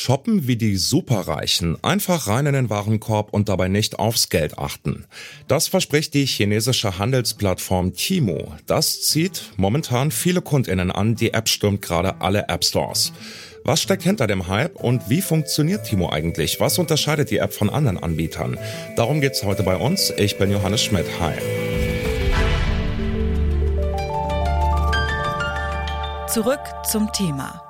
Shoppen wie die Superreichen, einfach rein in den Warenkorb und dabei nicht aufs Geld achten. Das verspricht die chinesische Handelsplattform Timo. Das zieht momentan viele Kundinnen an, die App stürmt gerade alle App Stores. Was steckt hinter dem Hype und wie funktioniert Timo eigentlich? Was unterscheidet die App von anderen Anbietern? Darum geht's heute bei uns. Ich bin Johannes Schmidt. Hi. Zurück zum Thema.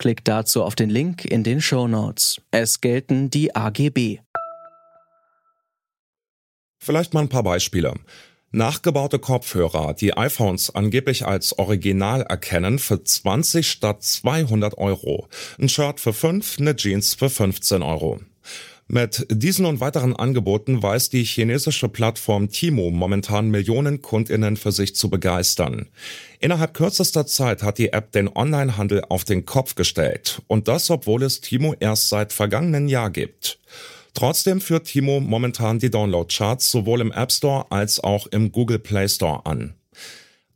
Klickt dazu auf den Link in den Show Notes. Es gelten die AGB. Vielleicht mal ein paar Beispiele. Nachgebaute Kopfhörer, die iPhones angeblich als Original erkennen, für 20 statt 200 Euro. Ein Shirt für 5, eine Jeans für 15 Euro. Mit diesen und weiteren Angeboten weiß die chinesische Plattform Timo momentan Millionen Kundinnen für sich zu begeistern. Innerhalb kürzester Zeit hat die App den Onlinehandel auf den Kopf gestellt. Und das, obwohl es Timo erst seit vergangenen Jahr gibt. Trotzdem führt Timo momentan die Download-Charts sowohl im App Store als auch im Google Play Store an.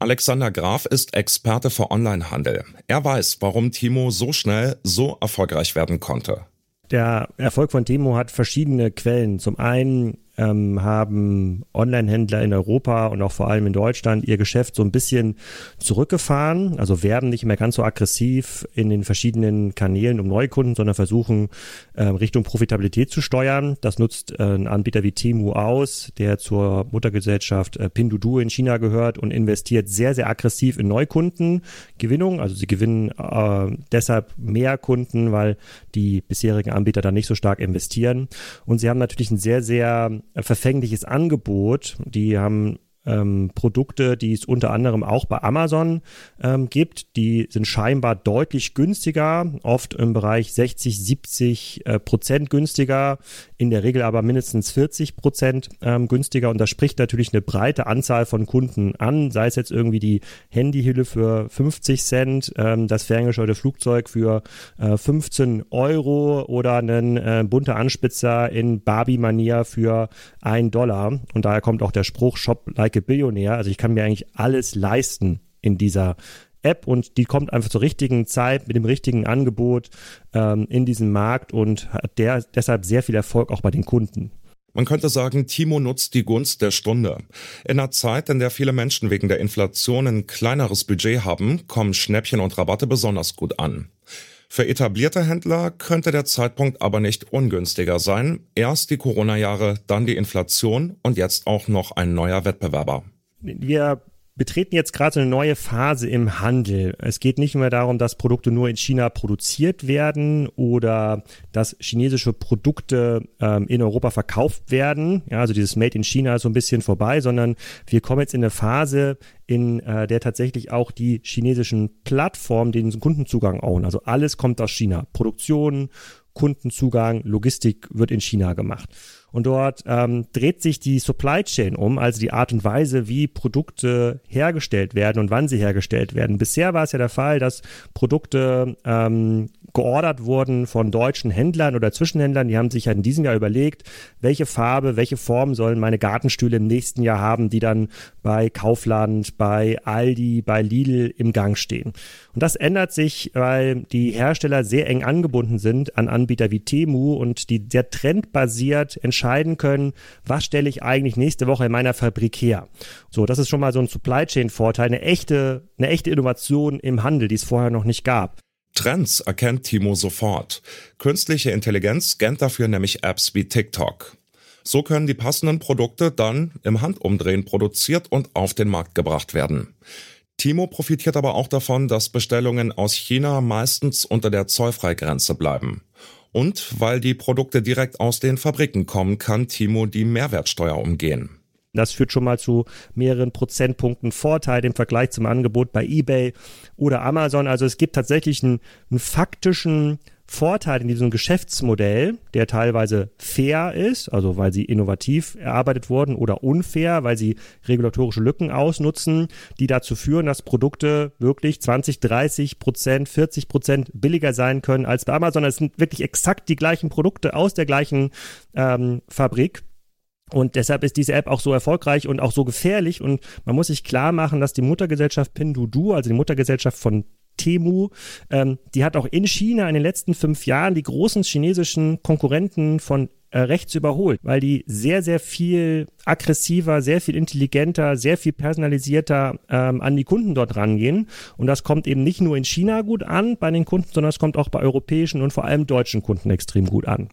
Alexander Graf ist Experte für Onlinehandel. Er weiß, warum Timo so schnell so erfolgreich werden konnte. Der Erfolg von Timo hat verschiedene Quellen. Zum einen ähm, haben Online-Händler in Europa und auch vor allem in Deutschland ihr Geschäft so ein bisschen zurückgefahren, also werben nicht mehr ganz so aggressiv in den verschiedenen Kanälen um Neukunden, sondern versuchen äh, Richtung Profitabilität zu steuern. Das nutzt äh, ein Anbieter wie Temu aus, der zur Muttergesellschaft äh, Pinduoduo in China gehört und investiert sehr, sehr aggressiv in Neukundengewinnung. Also sie gewinnen äh, deshalb mehr Kunden, weil die bisherigen Anbieter da nicht so stark investieren. Und sie haben natürlich ein sehr, sehr verfängliches Angebot. Die haben ähm, Produkte, die es unter anderem auch bei Amazon ähm, gibt. Die sind scheinbar deutlich günstiger, oft im Bereich 60, 70 äh, Prozent günstiger, in der Regel aber mindestens 40 Prozent ähm, günstiger. Und das spricht natürlich eine breite Anzahl von Kunden an, sei es jetzt irgendwie die Handyhülle für 50 Cent, ähm, das ferngesteuerte Flugzeug für äh, 15 Euro oder einen äh, bunter Anspitzer in Barbie-Manier für 1 Dollar. Und daher kommt auch der Spruch Shop like a Billionär. Also ich kann mir eigentlich alles leisten in dieser App und die kommt einfach zur richtigen Zeit mit dem richtigen Angebot ähm, in diesen Markt und hat der, deshalb sehr viel Erfolg auch bei den Kunden. Man könnte sagen, Timo nutzt die Gunst der Stunde. In einer Zeit, in der viele Menschen wegen der Inflation ein kleineres Budget haben, kommen Schnäppchen und Rabatte besonders gut an. Für etablierte Händler könnte der Zeitpunkt aber nicht ungünstiger sein. Erst die Corona-Jahre, dann die Inflation und jetzt auch noch ein neuer Wettbewerber. Wir betreten jetzt gerade eine neue Phase im Handel. Es geht nicht mehr darum, dass Produkte nur in China produziert werden oder dass chinesische Produkte ähm, in Europa verkauft werden. Ja, also dieses Made in China ist so ein bisschen vorbei, sondern wir kommen jetzt in eine Phase, in äh, der tatsächlich auch die chinesischen Plattformen den Kundenzugang own. Also alles kommt aus China. Produktion, Kundenzugang, Logistik wird in China gemacht. Und dort ähm, dreht sich die Supply Chain um, also die Art und Weise, wie Produkte hergestellt werden und wann sie hergestellt werden. Bisher war es ja der Fall, dass Produkte ähm, geordert wurden von deutschen Händlern oder Zwischenhändlern. Die haben sich halt in diesem Jahr überlegt, welche Farbe, welche Form sollen meine Gartenstühle im nächsten Jahr haben, die dann bei Kaufland, bei Aldi, bei Lidl im Gang stehen. Und das ändert sich, weil die Hersteller sehr eng angebunden sind an Anbieter wie Temu und die sehr trendbasiert entscheiden können, was stelle ich eigentlich nächste Woche in meiner Fabrik her. So, das ist schon mal so ein Supply Chain Vorteil, eine echte, eine echte Innovation im Handel, die es vorher noch nicht gab. Trends erkennt Timo sofort. Künstliche Intelligenz scannt dafür nämlich Apps wie TikTok. So können die passenden Produkte dann im Handumdrehen produziert und auf den Markt gebracht werden. Timo profitiert aber auch davon, dass Bestellungen aus China meistens unter der Zollfreigrenze bleiben. Und weil die Produkte direkt aus den Fabriken kommen, kann Timo die Mehrwertsteuer umgehen. Das führt schon mal zu mehreren Prozentpunkten Vorteil im Vergleich zum Angebot bei eBay oder Amazon. Also es gibt tatsächlich einen, einen faktischen Vorteil in diesem Geschäftsmodell, der teilweise fair ist, also weil sie innovativ erarbeitet wurden, oder unfair, weil sie regulatorische Lücken ausnutzen, die dazu führen, dass Produkte wirklich 20, 30 Prozent, 40 Prozent billiger sein können als bei Amazon. Es sind wirklich exakt die gleichen Produkte aus der gleichen ähm, Fabrik. Und deshalb ist diese App auch so erfolgreich und auch so gefährlich. Und man muss sich klar machen, dass die Muttergesellschaft Pinduoduo, also die Muttergesellschaft von Temu, ähm, die hat auch in China in den letzten fünf Jahren die großen chinesischen Konkurrenten von äh, rechts überholt, weil die sehr, sehr viel aggressiver, sehr viel intelligenter, sehr viel personalisierter ähm, an die Kunden dort rangehen. Und das kommt eben nicht nur in China gut an bei den Kunden, sondern es kommt auch bei europäischen und vor allem deutschen Kunden extrem gut an.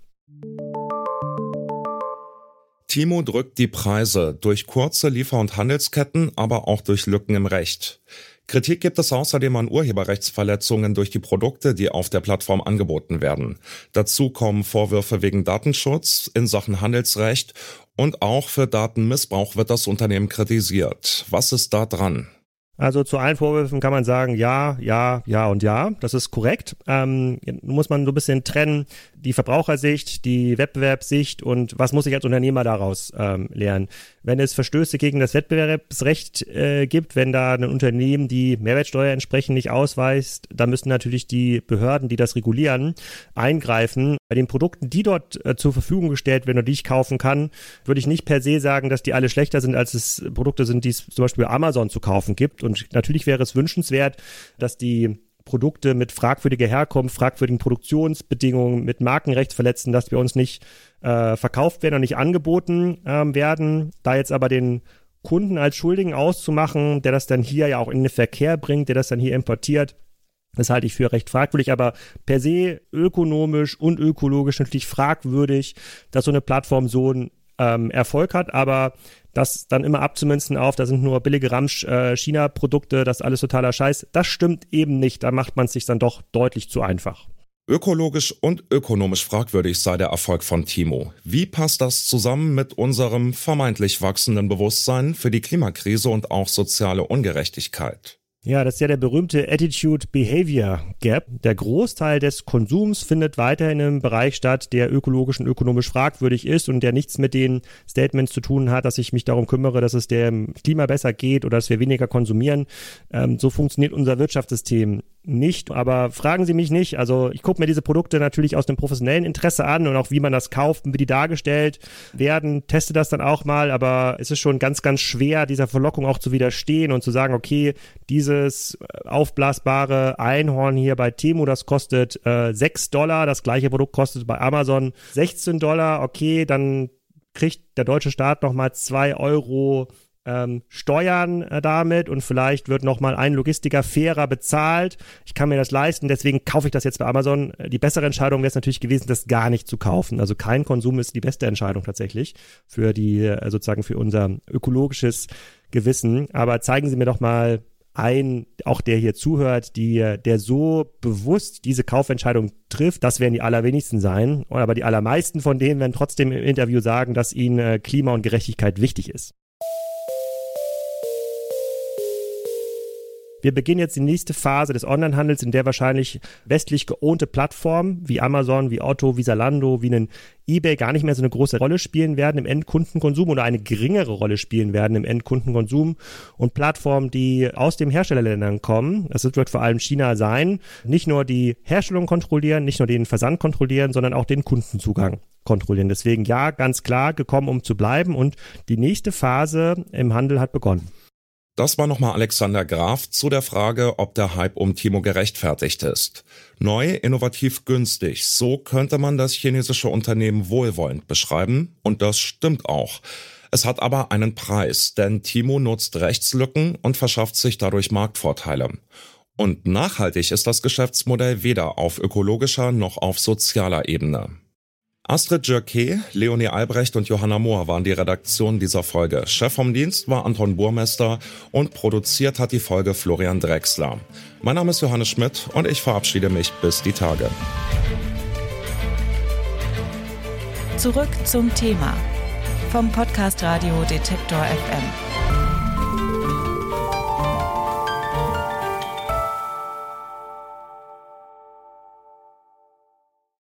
Timo drückt die Preise durch kurze Liefer- und Handelsketten, aber auch durch Lücken im Recht. Kritik gibt es außerdem an Urheberrechtsverletzungen durch die Produkte, die auf der Plattform angeboten werden. Dazu kommen Vorwürfe wegen Datenschutz in Sachen Handelsrecht und auch für Datenmissbrauch wird das Unternehmen kritisiert. Was ist da dran? Also zu allen Vorwürfen kann man sagen, ja, ja, ja und ja. Das ist korrekt. Ähm, muss man so ein bisschen trennen, die Verbrauchersicht, die Wettbewerbssicht und was muss ich als Unternehmer daraus ähm, lernen. Wenn es Verstöße gegen das Wettbewerbsrecht äh, gibt, wenn da ein Unternehmen die Mehrwertsteuer entsprechend nicht ausweist, dann müssen natürlich die Behörden, die das regulieren, eingreifen. Bei den Produkten, die dort äh, zur Verfügung gestellt werden und die ich kaufen kann, würde ich nicht per se sagen, dass die alle schlechter sind, als es Produkte sind, die es zum Beispiel bei Amazon zu kaufen gibt. Und natürlich wäre es wünschenswert, dass die Produkte mit fragwürdiger Herkunft, fragwürdigen Produktionsbedingungen, mit Markenrechtsverletzten, dass wir uns nicht äh, verkauft werden und nicht angeboten ähm, werden. Da jetzt aber den Kunden als Schuldigen auszumachen, der das dann hier ja auch in den Verkehr bringt, der das dann hier importiert, das halte ich für recht fragwürdig, aber per se ökonomisch und ökologisch natürlich fragwürdig, dass so eine Plattform so einen ähm, Erfolg hat. Aber das dann immer abzumünzen auf, da sind nur billige Ramsch-China-Produkte, äh, das alles totaler Scheiß. Das stimmt eben nicht. Da macht man es sich dann doch deutlich zu einfach. Ökologisch und ökonomisch fragwürdig sei der Erfolg von Timo. Wie passt das zusammen mit unserem vermeintlich wachsenden Bewusstsein für die Klimakrise und auch soziale Ungerechtigkeit? Ja, das ist ja der berühmte Attitude-Behavior Gap. Der Großteil des Konsums findet weiterhin im Bereich statt, der ökologisch und ökonomisch fragwürdig ist und der nichts mit den Statements zu tun hat, dass ich mich darum kümmere, dass es dem Klima besser geht oder dass wir weniger konsumieren. Ähm, so funktioniert unser Wirtschaftssystem nicht, aber fragen Sie mich nicht. Also ich gucke mir diese Produkte natürlich aus dem professionellen Interesse an und auch wie man das kauft und wie die dargestellt werden, teste das dann auch mal, aber es ist schon ganz, ganz schwer, dieser Verlockung auch zu widerstehen und zu sagen, okay, dieses aufblasbare Einhorn hier bei Temu, das kostet äh, 6 Dollar, das gleiche Produkt kostet bei Amazon 16 Dollar, okay, dann kriegt der deutsche Staat nochmal 2 Euro ähm, Steuern äh, damit und vielleicht wird nochmal ein Logistiker fairer bezahlt. Ich kann mir das leisten, deswegen kaufe ich das jetzt bei Amazon. Äh, die bessere Entscheidung wäre es natürlich gewesen, das gar nicht zu kaufen. Also kein Konsum ist die beste Entscheidung tatsächlich für die, äh, sozusagen für unser ökologisches Gewissen. Aber zeigen Sie mir doch mal ein, auch der hier zuhört, die, der so bewusst diese Kaufentscheidung trifft, das werden die allerwenigsten sein. Aber die allermeisten von denen werden trotzdem im Interview sagen, dass ihnen Klima und Gerechtigkeit wichtig ist. Wir beginnen jetzt die nächste Phase des Onlinehandels, in der wahrscheinlich westlich geohnte Plattformen wie Amazon, wie Otto, wie Zalando, wie ein eBay gar nicht mehr so eine große Rolle spielen werden im Endkundenkonsum oder eine geringere Rolle spielen werden im Endkundenkonsum und Plattformen, die aus den Herstellerländern kommen, das wird vor allem China sein, nicht nur die Herstellung kontrollieren, nicht nur den Versand kontrollieren, sondern auch den Kundenzugang kontrollieren. Deswegen ja, ganz klar gekommen, um zu bleiben und die nächste Phase im Handel hat begonnen. Das war nochmal Alexander Graf zu der Frage, ob der Hype um Timo gerechtfertigt ist. Neu, innovativ, günstig. So könnte man das chinesische Unternehmen wohlwollend beschreiben. Und das stimmt auch. Es hat aber einen Preis, denn Timo nutzt Rechtslücken und verschafft sich dadurch Marktvorteile. Und nachhaltig ist das Geschäftsmodell weder auf ökologischer noch auf sozialer Ebene. Astrid Jörke, Leonie Albrecht und Johanna Mohr waren die Redaktion dieser Folge. Chef vom Dienst war Anton Burmester und produziert hat die Folge Florian Drexler. Mein Name ist Johannes Schmidt und ich verabschiede mich bis die Tage. Zurück zum Thema vom Podcast Radio Detektor FM.